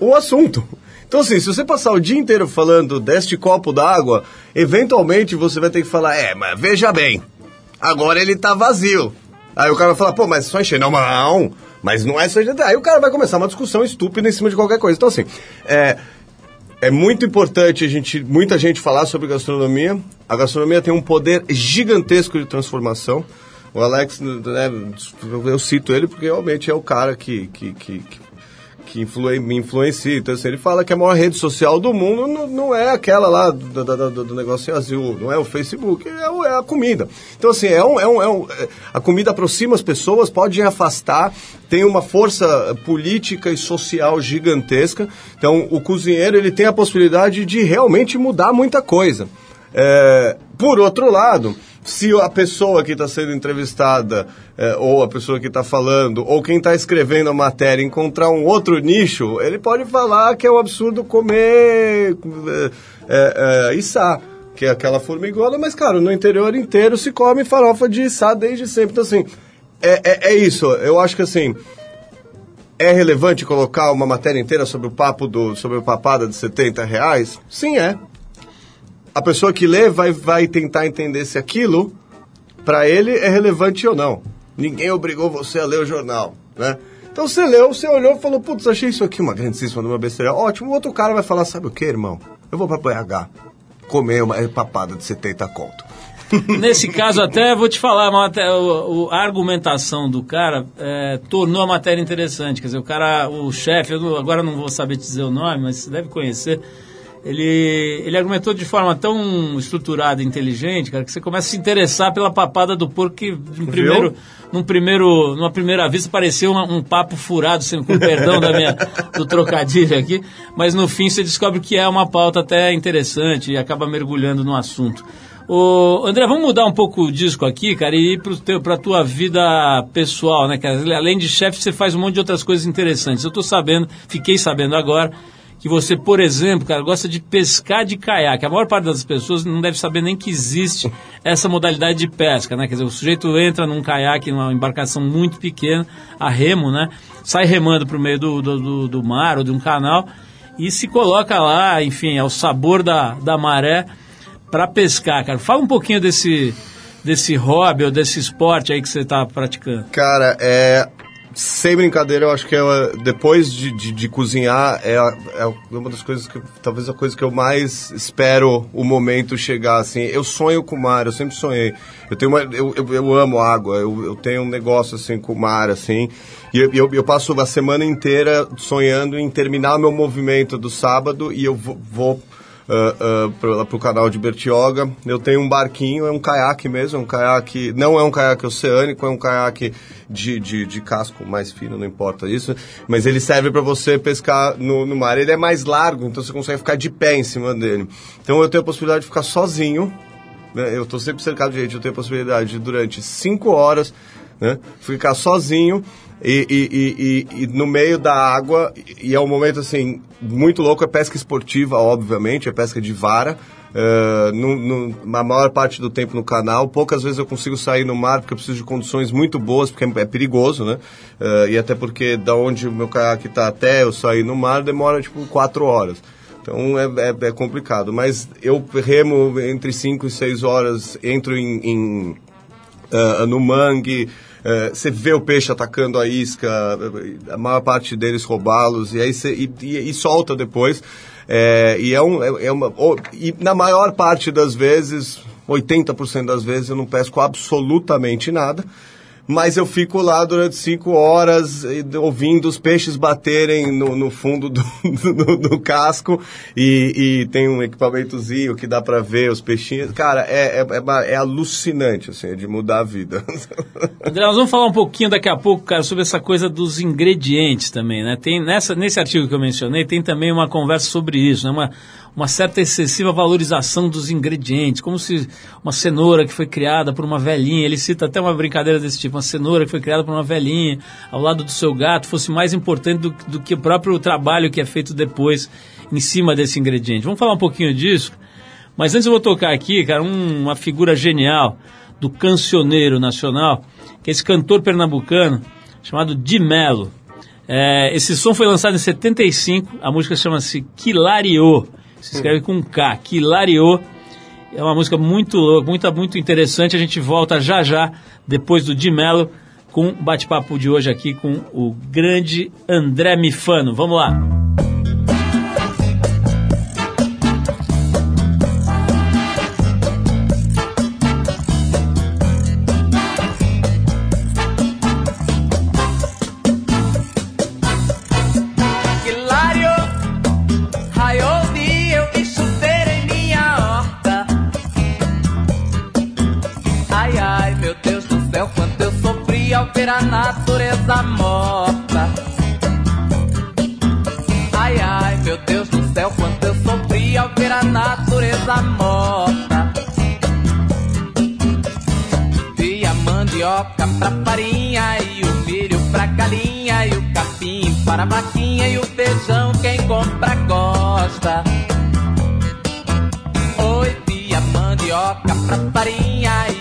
o assunto. Então, assim, se você passar o dia inteiro falando deste copo d'água, eventualmente você vai ter que falar: é, mas veja bem, agora ele tá vazio. Aí o cara vai falar: pô, mas só encher. Não, não, mas não é só encher. Aí o cara vai começar uma discussão estúpida em cima de qualquer coisa. Então, assim, é, é muito importante a gente, muita gente falar sobre gastronomia. A gastronomia tem um poder gigantesco de transformação. O Alex, né, eu cito ele porque realmente é o cara que, que, que, que, que influi- me influencia. Então, assim, ele fala que a maior rede social do mundo não, não é aquela lá do, do, do, do negócio azul, não é o Facebook, é, o- é a comida. Então, assim, é um, é um, é um, é- a comida aproxima as pessoas, pode afastar, tem uma força política e social gigantesca. Então, o cozinheiro ele tem a possibilidade de realmente mudar muita coisa. É, por outro lado, Se a pessoa que está sendo entrevistada, é, ou a pessoa que está falando, ou quem está escrevendo a matéria encontrar um outro nicho, ele pode falar que é um absurdo comer é, é, içá, que é aquela formigona, mas, cara, no interior inteiro se come farofa de içá desde sempre. Então, assim, é, é, é isso. Eu acho que, assim, é relevante colocar uma matéria inteira sobre o papo do, sobre o papada de 70 reais? Sim, é. A pessoa que lê vai, vai tentar entender se aquilo, para ele, é relevante ou não. Ninguém obrigou você a ler o jornal, né? Então você leu, você olhou e falou, putz, achei isso aqui uma grandíssima, uma besteira. Ótimo, o outro cara vai falar, sabe o que, irmão? Eu vou pra BH comer uma papada de 70 conto. Nesse caso, até vou te falar, a argumentação do cara é, tornou a matéria interessante. Quer dizer, o cara, o chefe, agora não vou saber te dizer o nome, mas você deve conhecer. Ele, ele argumentou de forma tão estruturada e inteligente, cara, que você começa a se interessar pela papada do porco que, num primeiro, num primeiro, numa primeira vista, pareceu uma- um papo furado, sem, com perdão da minha, do trocadilho aqui, mas no fim você descobre que é uma pauta até interessante e acaba mergulhando no assunto. Ô, André, vamos mudar um pouco o disco aqui, cara, e ir teu, pra tua vida pessoal, né, cara? Além de chefe, você faz um monte de outras coisas interessantes. Eu tô sabendo, fiquei sabendo agora, que você, por exemplo, cara, gosta de pescar de caiaque. A maior parte das pessoas não deve saber nem que existe essa modalidade de pesca, né? Quer dizer, o sujeito entra num caiaque, numa embarcação muito pequena, a remo, né? Sai remando pro meio do, do, do- do mar ou de um canal e se coloca lá, enfim, ao sabor da, da maré para pescar, cara. Fala um pouquinho desse, desse hobby ou desse esporte aí que você está praticando. Cara, é. Sem brincadeira, eu acho que é, depois de, de, de cozinhar é, a- é uma das coisas que. Talvez a coisa que eu mais espero o momento chegar, assim. Eu sonho com o mar, eu sempre sonhei. Eu tenho uma, eu, eu, eu amo água, eu, eu tenho um negócio assim com o mar, assim. E eu, eu, eu passo a semana inteira sonhando em terminar meu movimento do sábado e eu vou. vou para o canal de Bertioga. Eu tenho um barquinho, é um caiaque mesmo, é um caiaque, não é um caiaque oceânico, é um caiaque de, de, de casco mais fino, não importa isso, mas ele serve para você pescar no, no mar. Ele é mais largo, então você consegue ficar de pé em cima dele. Então eu tenho a possibilidade de ficar sozinho, né? eu estou sempre cercado de gente, eu tenho a possibilidade de durante cinco horas né? ficar sozinho e, e- e- e- no meio da água, e é um momento assim, muito louco, é pesca esportiva, obviamente, é pesca de vara. eh, no, no- maior parte do tempo no canal, poucas vezes eu consigo sair no mar porque eu preciso de condições muito boas, porque é, é perigoso, né? Eh, e até porque da onde o meu caiaque está até eu sair no mar demora tipo quatro horas. Então é, é- é complicado. Mas eu remo entre 5 e 6 horas, entro em, em, ah, no mangue, ah, você vê o peixe atacando a isca, a maior parte deles roubá-los, e aí você, e, e- e solta depois. É, e é, um, é, é uma, e na maior parte das vezes, 80% das vezes, eu não pesco absolutamente nada. Mas eu fico lá durante cinco horas ouvindo os peixes baterem no, no fundo do, do- do casco e, e tem um equipamentozinho que dá pra ver os peixinhos. Cara, é, é, é, é alucinante, assim, é de mudar a vida. André, nós vamos falar um pouquinho daqui a pouco, cara, sobre essa coisa dos ingredientes também, né? Tem nessa, nesse artigo que eu mencionei, tem também uma conversa sobre isso, né? Uma, uma certa excessiva valorização dos ingredientes, como se uma cenoura que foi criada por uma velhinha, ele cita até uma brincadeira desse tipo, uma cenoura que foi criada por uma velhinha ao lado do seu gato fosse mais importante do, do que o próprio trabalho que é feito depois em cima desse ingrediente. Vamos falar um pouquinho disso? Mas antes eu vou tocar aqui, cara, um- uma figura genial do cancioneiro nacional, que é esse cantor pernambucano chamado Di Mello. É, esse som foi lançado em 75, a música chama-se Quilariô, se escreve com K, Quilariô. É uma música muito louca, muito, muito interessante. A gente volta já já, depois do Di Mello, com o bate-papo de hoje aqui com o grande André Mifano. Vamos lá. pela natureza morta. Ai, ai, meu Deus do céu, quanto eu sofri ao ver a natureza morta. Vi a mandioca pra farinha e o milho pra galinha e o capim para a vaquinha e o feijão quem compra gosta. Oi, vi a mandioca pra farinha e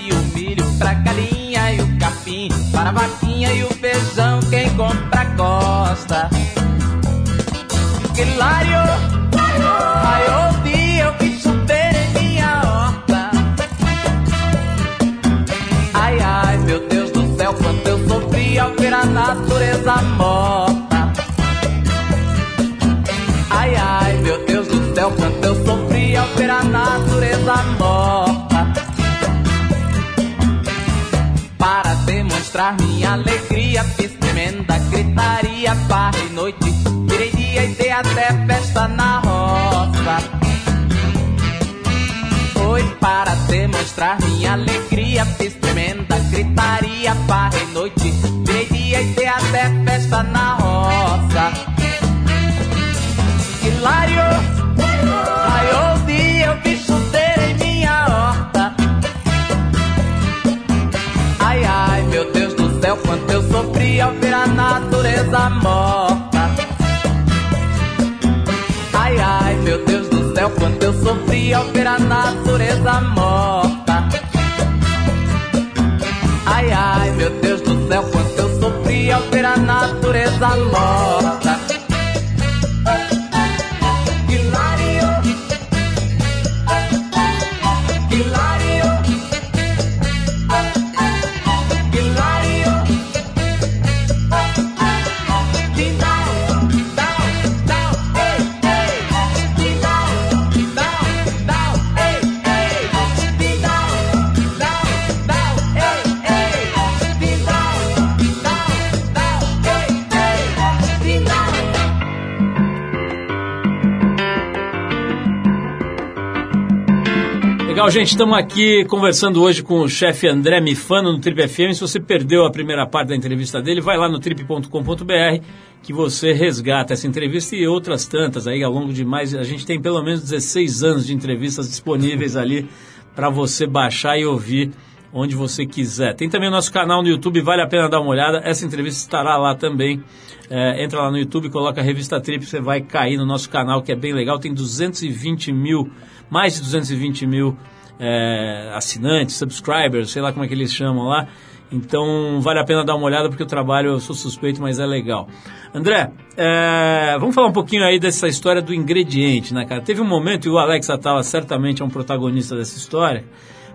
para a vaquinha e o feijão, quem compra gosta. Que hilário! Ai, o dia eu vi chover em minha horta. Ai, ai, meu Deus do céu, quanto eu sofri ao ver a natureza morta. Ai, ai, meu Deus do céu, quanto eu sofri ao ver a natureza morta. Demonstrar minha alegria, fiz tremenda gritaria, farra e noite. Virei dia e dei até festa na roça. Foi para demonstrar minha alegria, fiz tremenda gritaria, farra e noite. Virei dia e dei até festa na roça. Hilário, ao ver a natureza morta. Ai, ai, meu Deus do céu, quanto eu sofri ao ver a natureza morta. Ai, ai, meu Deus do céu, quanto eu sofri ao ver a natureza morta. Gente, estamos aqui conversando hoje com o chefe André Mifano no Trip FM. Se você perdeu a primeira parte da entrevista dele, vai lá no trip.com.br que você resgata essa entrevista e outras tantas aí ao longo de mais. A gente tem pelo menos 16 anos de entrevistas disponíveis ali para você baixar e ouvir onde você quiser. Tem também o nosso canal no YouTube, vale a pena dar uma olhada. Essa entrevista estará lá também. É, entra lá no YouTube, coloca a revista Trip, você vai cair no nosso canal que é bem legal. Tem 220 mil, mais de 220 mil é, assinantes, subscribers, sei lá como é que eles chamam lá. Então vale a pena dar uma olhada porque o trabalho eu sou suspeito, mas é legal. André, é, vamos falar um pouquinho aí dessa história do ingrediente, né, cara? Teve um momento e o Alex Atala certamente é um protagonista dessa história.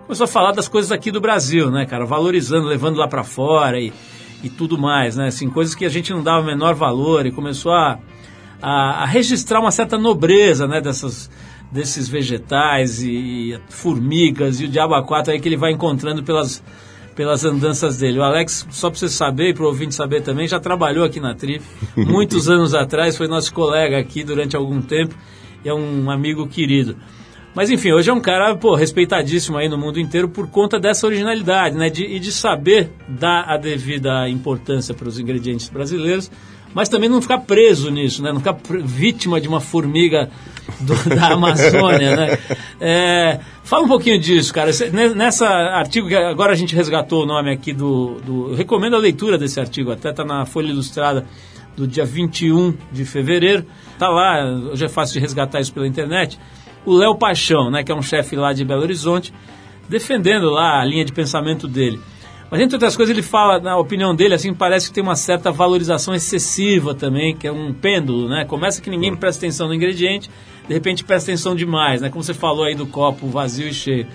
Começou a falar das coisas aqui do Brasil, né, cara? Valorizando, levando lá para fora e, e tudo mais, né? Assim, coisas que a gente não dava o menor valor e começou a, a, a registrar uma certa nobreza, né? Dessas, desses vegetais e, formigas e o diabo a quatro aí que ele vai encontrando pelas, pelas andanças dele. O Alex, só para você saber e para o ouvinte saber também, já trabalhou aqui na Trip muitos anos atrás, foi nosso colega aqui durante algum tempo e é um amigo querido. Mas enfim, hoje é um cara, pô, respeitadíssimo aí no mundo inteiro por conta dessa originalidade, né? De, e de saber dar a devida importância para os ingredientes brasileiros, mas também não ficar preso nisso, né? Não ficar vítima de uma formiga do- da Amazônia, né? É, fala um pouquinho disso, cara. Cê- ne- Nessa artigo, que agora a gente resgatou o nome aqui do... do recomendo a leitura desse artigo, até tá na Folha Ilustrada do dia 21 de fevereiro. Tá lá, hoje é fácil de resgatar isso pela internet o Léo Paixão, né, que é um chefe lá de Belo Horizonte, defendendo lá a linha de pensamento dele. Mas entre outras coisas ele fala, na opinião dele, assim, parece que tem uma certa valorização excessiva também, que é um pêndulo, né? Começa que ninguém presta atenção no ingrediente, de repente presta atenção demais, né? Como você falou aí do copo vazio e cheio.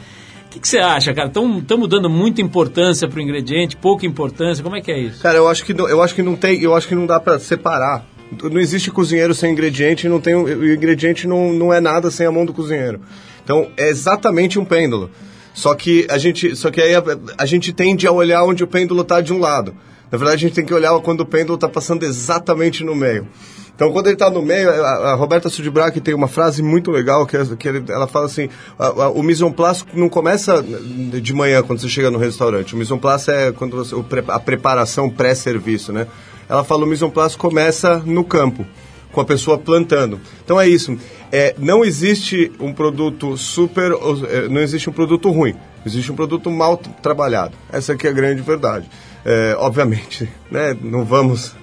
O que, que você acha, cara? Estamos dando muita importância para o ingrediente, pouca importância, como é que é isso? Cara, eu acho que não, eu acho que não tem, eu acho que não dá pra separar. Não existe cozinheiro sem ingrediente, não tem, o ingrediente não, não é nada sem a mão do cozinheiro. Então, é exatamente um pêndulo. Só que a gente, só que aí a, a gente tende a olhar onde o pêndulo está de um lado. Na verdade, a gente tem que olhar quando o pêndulo está passando exatamente no meio. Então, quando ele está no meio, a, a Roberta Sudbrack tem uma frase muito legal que, é- que ele- ela fala assim: a- a- o mise en place não começa de manhã quando você chega no restaurante. O mise en place é quando você, a preparação pré-serviço, né? Ela fala: o mise en place começa no campo com a pessoa plantando. Então é isso. É, não existe um produto super, é, não existe um produto ruim. Existe um produto mal trabalhado. Essa aqui é a grande verdade. É, obviamente, né? Não vamos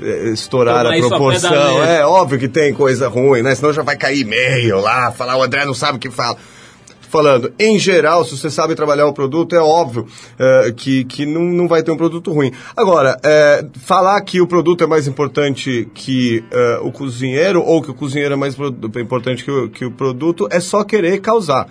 eh, estourar Tomar a proporção. letra. É óbvio que tem coisa ruim, né? Senão já vai cair e-mail lá, falar o André não sabe o que fala. Falando, em geral, se você sabe trabalhar o produto, é óbvio eh, que, que não, não vai ter um produto ruim. Agora, eh, falar que o produto é mais importante que eh, o cozinheiro, ou que o cozinheiro é mais importante que o, que o produto, é só querer causar.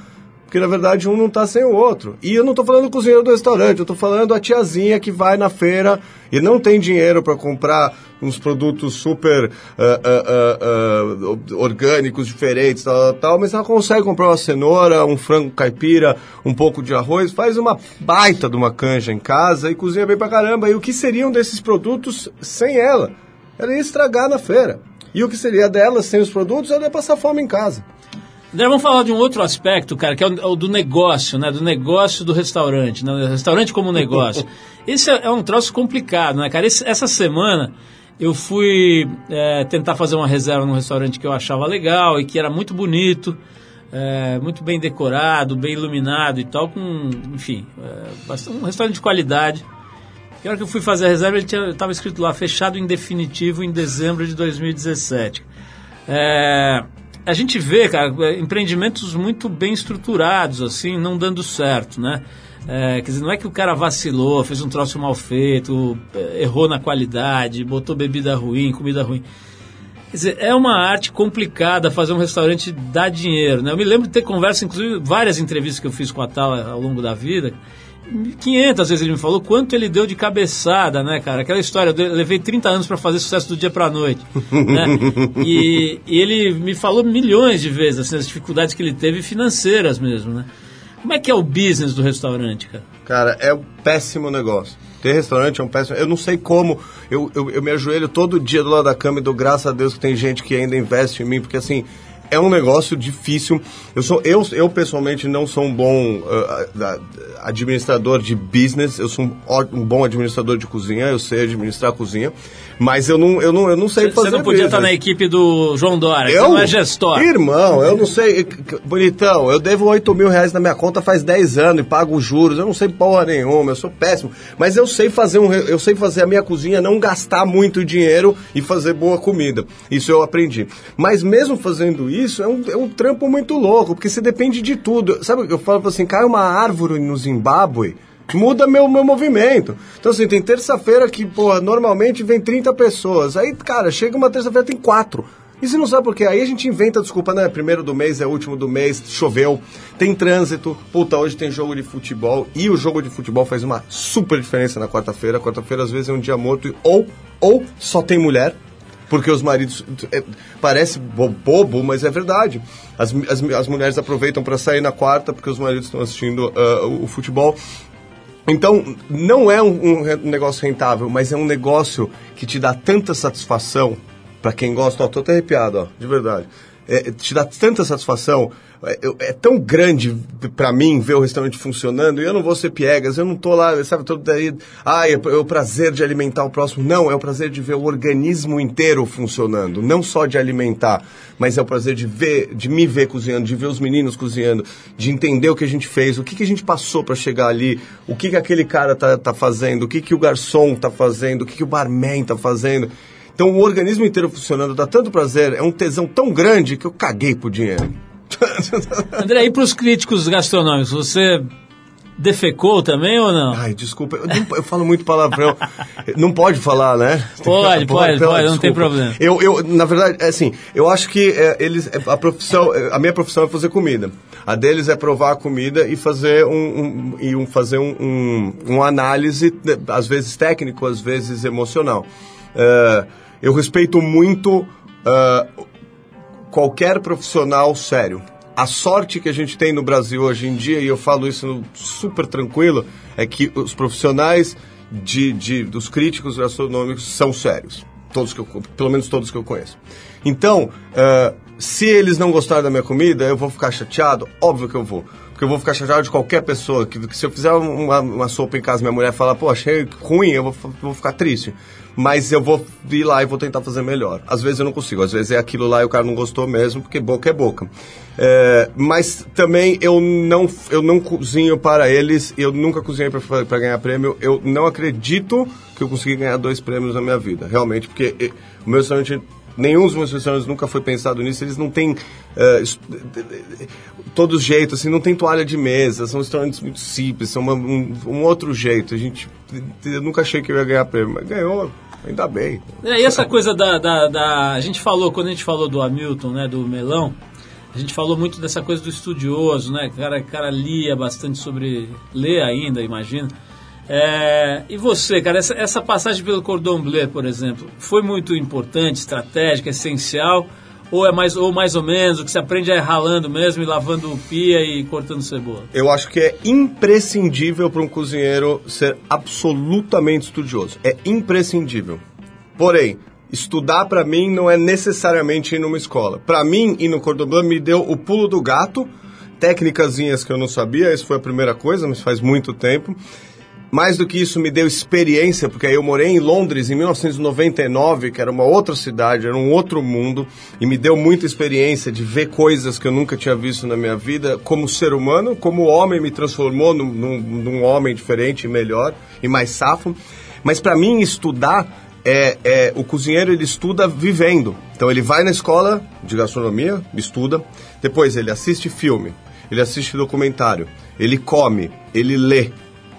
Porque na verdade um não está sem o outro. E eu não estou falando do cozinheiro do restaurante, eu estou falando a tiazinha que vai na feira e não tem dinheiro para comprar uns produtos super ah, ah, ah, orgânicos, diferentes, tal, tal, mas ela consegue comprar uma cenoura, um frango caipira, um pouco de arroz, faz uma baita de uma canja em casa e cozinha bem pra caramba. E o que seriam desses produtos sem ela? Ela ia estragar na feira. E o que seria dela sem os produtos? Ela ia passar fome em casa. André, vamos falar de um outro aspecto, cara, que é o, do negócio, né? Do negócio do restaurante, né? Restaurante como negócio. Esse é, é um troço complicado, né, cara? Esse- essa semana eu fui é, tentar fazer uma reserva num restaurante que eu achava legal e que era muito bonito, é, muito bem decorado, bem iluminado e tal, com, enfim, é, um restaurante de qualidade. E a hora que eu fui fazer a reserva, ele estava escrito lá, fechado em definitivo em dezembro de 2017. É, a gente vê, cara, empreendimentos muito bem estruturados, assim, não dando certo, né? É, quer dizer, não é que o cara vacilou, fez um troço mal feito, errou na qualidade, botou bebida ruim, comida ruim. Quer dizer, é uma arte complicada fazer um restaurante dar dinheiro, né? Eu me lembro de ter conversa, inclusive, várias entrevistas que eu fiz com a Tala ao longo da vida. 500 vezes ele me falou quanto ele deu de cabeçada, né, cara? Aquela história, eu levei 30 anos para fazer sucesso do dia para noite, né? E, e ele me falou milhões de vezes, assim, as dificuldades que ele teve financeiras mesmo, né? Como é que é o business do restaurante, cara? Cara, é um péssimo negócio. Ter restaurante é um péssimo. Eu não sei como. Eu, eu, eu me ajoelho todo dia do lado da cama e dou graças a Deus que tem gente que ainda investe em mim, porque assim. É um negócio difícil. Eu, sou, eu, eu pessoalmente não sou um bom ah, administrador de business. Eu sou um, um bom administrador de cozinha. Eu sei administrar a cozinha. Mas eu não, eu não, eu não sei fazer Você não podia estar business. na equipe do João Dória, que Eu? você não é gestor. Irmão, eu não sei. Bonitão, eu devo 8 mil reais na minha conta faz 10 anos e pago os juros. Eu não sei porra nenhuma, eu sou péssimo. Mas eu sei fazer um, eu sei fazer a minha cozinha não gastar muito dinheiro e fazer boa comida. Isso eu aprendi. Mas mesmo fazendo isso, é um, é um trampo muito louco, porque você depende de tudo. Sabe eu falo assim, cai uma árvore no Zimbábue. Muda meu, meu movimento. Então, assim, tem terça-feira que, porra, normalmente vem 30 pessoas. Aí, cara, chega uma terça-feira, tem quatro. E você não sabe por quê? Aí a gente inventa desculpa, né? Primeiro do mês é último do mês, choveu, tem trânsito, puta, hoje tem jogo de futebol. E o jogo de futebol faz uma super diferença na quarta-feira. Quarta-feira, às vezes, é um dia morto. Ou, ou só tem mulher. Porque os maridos. é, parece bo- bobo, mas é verdade. As, as, as mulheres aproveitam para sair na quarta porque os maridos estão assistindo ah, o, o futebol. Então, não é um, um negócio rentável, mas é um negócio que te dá tanta satisfação para quem gosta. Ó, tô até arrepiado, ó, de verdade. É, te dá tanta satisfação. É, é tão grande para mim ver o restaurante funcionando e eu não vou ser piegas, eu não tô lá, sabe, todo daí. Ah, é o prazer de alimentar o próximo. Não, é o prazer de ver o organismo inteiro funcionando. Não só de alimentar, mas é o prazer de ver, de me ver cozinhando, de ver os meninos cozinhando, de entender o que a gente fez, o que, que a gente passou para chegar ali, o que, que aquele cara tá, tá fazendo, o que, que o garçom tá fazendo, o que, que o barman tá fazendo. Então o organismo inteiro funcionando dá tanto prazer, é um tesão tão grande que eu caguei pro dinheiro. André, e para os críticos gastronômicos, você defecou também ou não? Ai, desculpa, eu, não- eu falo muito palavrão. Não pode falar, né? Pode, pode, pela- pode, não tem problema. Eu, eu, na verdade, é assim, eu acho que é, eles, é, a profissão, é, a minha profissão é fazer comida. A deles é provar a comida e fazer um, um- e um, fazer um, um, um análise, né, às vezes técnico, às vezes emocional. É, eu respeito muito ah, qualquer profissional sério. A sorte que a gente tem no Brasil hoje em dia, e eu falo isso super tranquilo, é que os profissionais de, de- dos críticos gastronômicos são sérios. Todos que eu, pelo menos todos que eu conheço. Então, eh, se eles não gostarem da minha comida, eu vou ficar chateado? Óbvio que eu vou. Porque eu vou ficar chateado de qualquer pessoa. Que, que se eu fizer uma, uma sopa em casa minha mulher falar, pô, achei ruim, eu vou, vou ficar triste. Mas eu vou ir lá e vou tentar fazer melhor. Às vezes eu não consigo, às vezes é aquilo lá e o cara não gostou mesmo, porque boca é boca. É, mas também eu não, eu não cozinho para eles, eu nunca cozinhei para ganhar prêmio, eu não acredito que eu consegui ganhar dois prêmios na minha vida, realmente, porque o meu restaurante nenhum dos meus restaurantes nunca foi pensado nisso. Eles não têm eh, es- todo jeito, assim, não tem toalha de mesa. São restaurantes muito simples, são uma- um, um outro jeito. A gente, eu nunca achei que eu ia ganhar prêmio, mas ganhou. Ainda bem. É, e essa coisa da, da, da- A gente falou, quando a gente falou do Hamilton, né, do melão, a gente falou muito dessa coisa do estudioso, né? O cara, cara lia bastante sobre. lê ainda, imagino. É, e você, cara, essa, essa passagem pelo Cordon Bleu, por exemplo, foi muito importante, estratégica, essencial? Ou é mais ou, mais ou menos, o que você aprende é ralando mesmo e lavando pia e cortando cebola? Eu acho que é imprescindível para um cozinheiro ser absolutamente estudioso. É imprescindível. Porém, estudar para mim não é necessariamente ir numa escola. Para mim, ir no Cordon Bleu me deu o pulo do gato, técnicazinhas que eu não sabia, isso foi a primeira coisa, mas faz muito tempo. Mais do que isso, me deu experiência, porque eu morei em Londres em 1999, que era uma outra cidade, era um outro mundo, e me deu muita experiência de ver coisas que eu nunca tinha visto na minha vida, como ser humano, como homem me transformou num, num, num homem diferente, melhor e mais safo. Mas para mim, estudar é, é, o cozinheiro ele estuda vivendo. Então ele vai na escola de gastronomia, estuda, depois ele assiste filme, ele assiste documentário, ele come, ele lê,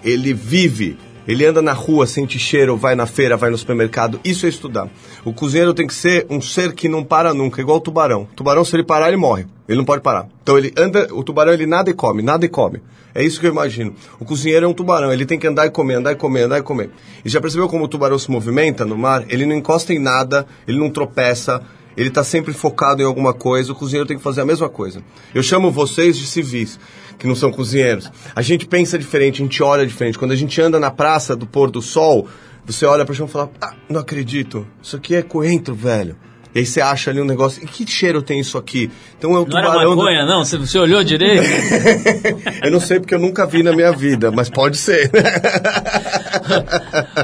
ele vive, ele anda na rua, sente cheiro, vai na feira, vai no supermercado. Isso é estudar. O cozinheiro tem que ser um ser que não para nunca, igual o tubarão. O tubarão, se ele parar, ele morre. Ele não pode parar. Então ele anda, o tubarão ele nada e come, nada e come. É isso que eu imagino. O cozinheiro é um tubarão, ele tem que andar e comer, andar e comer, andar e comer. E já percebeu como o tubarão se movimenta no mar? Ele não encosta em nada, ele não tropeça, ele está sempre focado em alguma coisa, o cozinheiro tem que fazer a mesma coisa. Eu chamo vocês de civis, que não são cozinheiros. A gente pensa diferente, a gente olha diferente. Quando a gente anda na praça do pôr do sol, você olha para o chão e fala: Ah, não acredito, isso aqui é coentro, velho. E aí você acha ali um negócio, e que cheiro tem isso aqui? Então é o Não era tubarão. do- maconha, não? Você, você olhou direito? eu não sei porque eu nunca vi na minha vida, mas pode ser.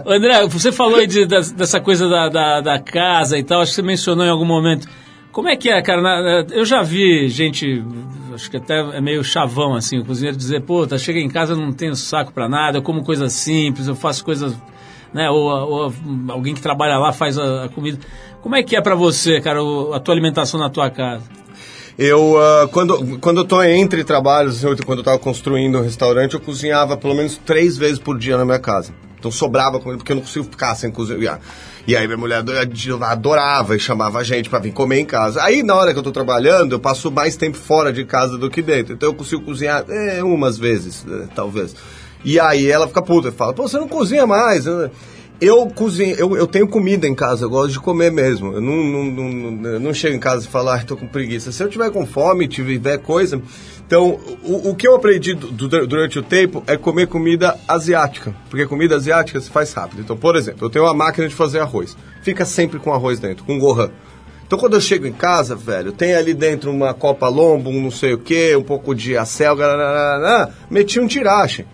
André, você falou aí de- dessa coisa da, da, da casa e tal, acho que você mencionou em algum momento. Como é que é, cara? Eu já vi gente, acho que até é meio chavão, assim, o cozinheiro dizer, pô, tá, chega em casa, não tenho saco pra nada, eu como coisas simples, eu faço coisas, né, ou, ou alguém que trabalha lá faz a, a comida. Como é que é pra você, cara, a tua alimentação na tua casa? Eu, ah, quando, quando eu tô entre trabalhos, assim, quando eu tava construindo um restaurante, eu cozinhava pelo menos três vezes por dia na minha casa. Então sobrava comida, porque eu não consigo ficar sem cozinhar. E aí minha mulher ado- adorava e chamava a gente pra vir comer em casa. Aí na hora que eu tô trabalhando, eu passo mais tempo fora de casa do que dentro. Então eu consigo cozinhar é, umas vezes, né, talvez. E aí ela fica puta e fala, pô, você não cozinha mais. né? Eu cozinho, eu, eu tenho comida em casa, eu gosto de comer mesmo. Eu não, não, não, não- não chego em casa e falo, ah, tô com preguiça. Se eu tiver com fome, tiver coisa. Então, o, o que eu aprendi du- durante o tempo é comer comida asiática. Porque comida asiática se faz rápido. Então, por exemplo, eu tenho uma máquina de fazer arroz. Fica sempre com arroz dentro, com gohan. Então, quando eu chego em casa, velho, tem ali dentro uma copa lombo, um não sei o que, um pouco de acelga, meti um tirache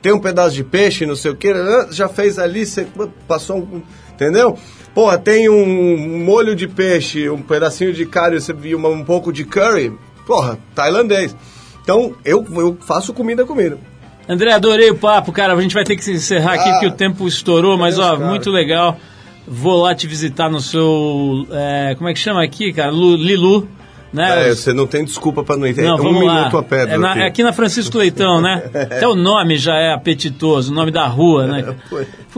tem um pedaço de peixe, não sei o que, já fez ali, você passou um. Entendeu? Porra, tem um molho de peixe, um pedacinho de carne, você viu um pouco de curry. Porra, tailandês. Então, eu, eu faço comida comida. André, adorei o papo, cara. A gente vai ter que se encerrar aqui Ah. porque o tempo estourou, mas Deus, ó, cara. muito legal. Vou lá te visitar no seu. é, como é que chama aqui, cara? Lu- Lilu, né? É, você não tem desculpa pra não ir. Não, um vamos lá. minuto a pé É na- daqui. é aqui na Francisco Leitão, né? Até o nome já é apetitoso, o nome da rua, né?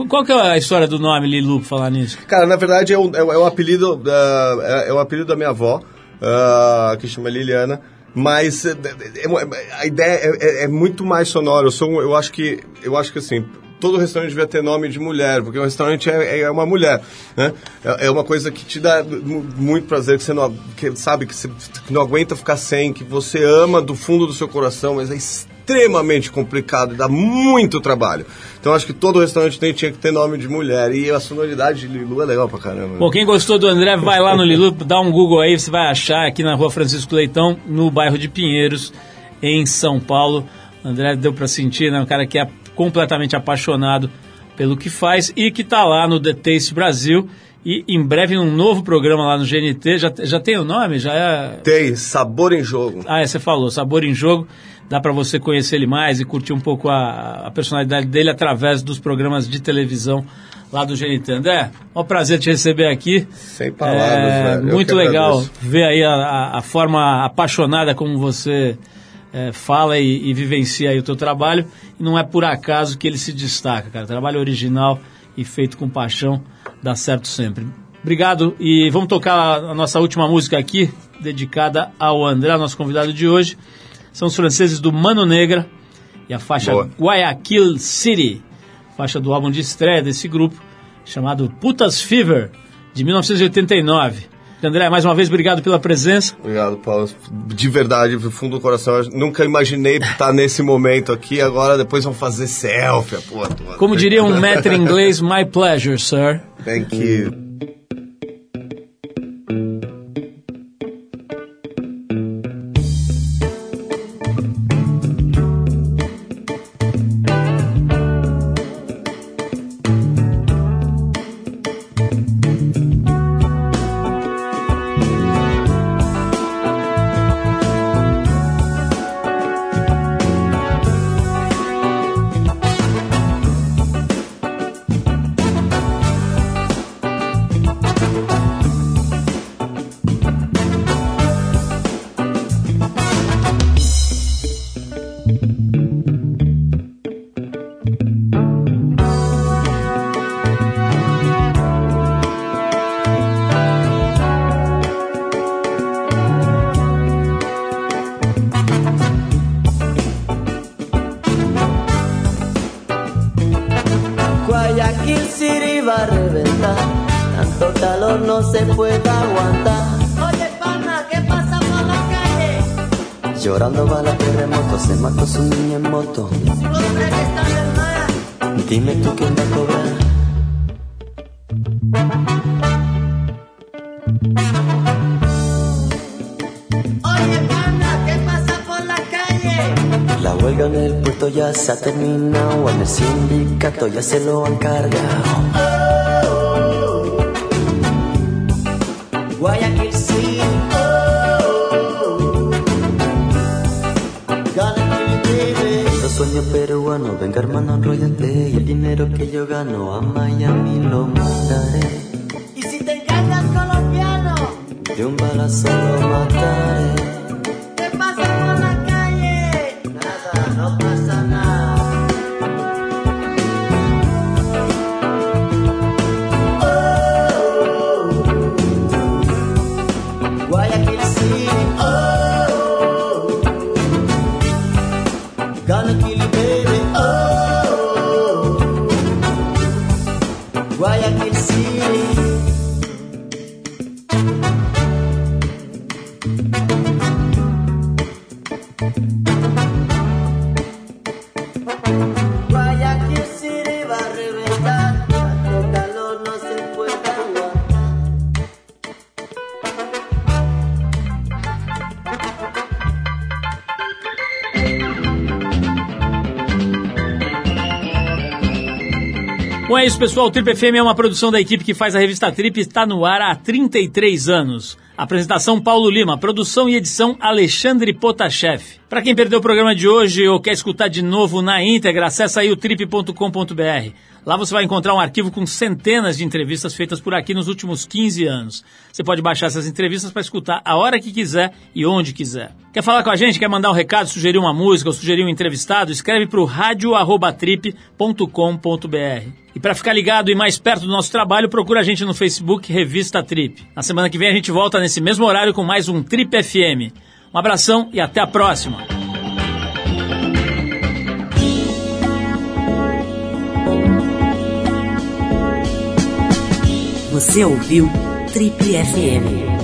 Qual que é a história do nome Lilu, pra falar nisso? Cara, na verdade é um, é um- é um apelido da, é, é um apelido da minha avó, ah, que chama Liliana. Mas é, é- é- a ideia é, é- é muito mais sonora. Eu sou, eu acho que, eu acho que assim, todo restaurante devia ter nome de mulher, porque o restaurante é, é uma mulher, né? É, uma coisa que te dá mu- muito prazer, que você não, que, sabe, que você não aguenta ficar sem, que você ama do fundo do seu coração, mas é extremamente complicado, dá muito trabalho. Então acho que todo restaurante tem, tinha que ter nome de mulher. E a sonoridade de Lilu é legal pra caramba. Bom, quem gostou do André, vai lá no Lilu, dá um Google aí, você vai achar aqui na rua Francisco Leitão, no bairro de Pinheiros, em São Paulo. O André deu pra sentir, né? Um cara que é completamente apaixonado pelo que faz e que está lá no The Taste Brasil e em breve num novo programa lá no GNT. Já, já tem o nome? Já é. Tem sabor em jogo. Ah, é, você falou, Sabor em Jogo. Dá para você conhecer ele mais e curtir um pouco a, a personalidade dele através dos programas de televisão lá do GNT. André, é um prazer te receber aqui. Sem palavras, É, velho. Muito legal agradeço. ver aí a, a- a forma apaixonada como você é, fala e, e vivencia aí o teu trabalho. E não é por acaso que ele se destaca, cara. Trabalho original e feito com paixão dá certo sempre. Obrigado e vamos tocar a nossa última música aqui, dedicada ao André, nosso convidado de hoje. São os franceses do Mano Negra e a faixa Boa. Guayaquil City, faixa do álbum de estreia desse grupo, chamado Putas Fever, de 1989. André, mais uma vez, obrigado pela presença. Obrigado, Paulo. De verdade, do fundo do coração. Eu nunca imaginei estar nesse momento aqui. Agora, depois vão fazer selfie, a porra toda. Como diria um metro em inglês, my pleasure, sir. Thank you. Se ha terminado, en el sindicato ya se lo han cargado. Guayaquil. Los sueños peruanos, venga hermano, enrollate y el dinero que yo gano a Miami lo mandaré. Pessoal. O Trip FM é uma produção da equipe que faz a revista Trip e está no ar há 33 anos. Apresentação Paulo Lima, produção e edição Alexandre Potashev. Para quem perdeu o programa de hoje ou quer escutar de novo na íntegra, acessa aí o trip.com.br. Lá você vai encontrar um arquivo com centenas de entrevistas feitas por aqui nos últimos 15 anos. Você pode baixar essas entrevistas para escutar a hora que quiser e onde quiser. Quer falar com a gente? Quer mandar um recado, sugerir uma música ou sugerir um entrevistado? Escreve para o radio@trip.com.br. E para ficar ligado e mais perto do nosso trabalho, procura a gente no Facebook Revista Trip. Na semana que vem a gente volta nesse mesmo horário com mais um Trip FM. Um abração e até a próxima. Você ouviu Trip FM.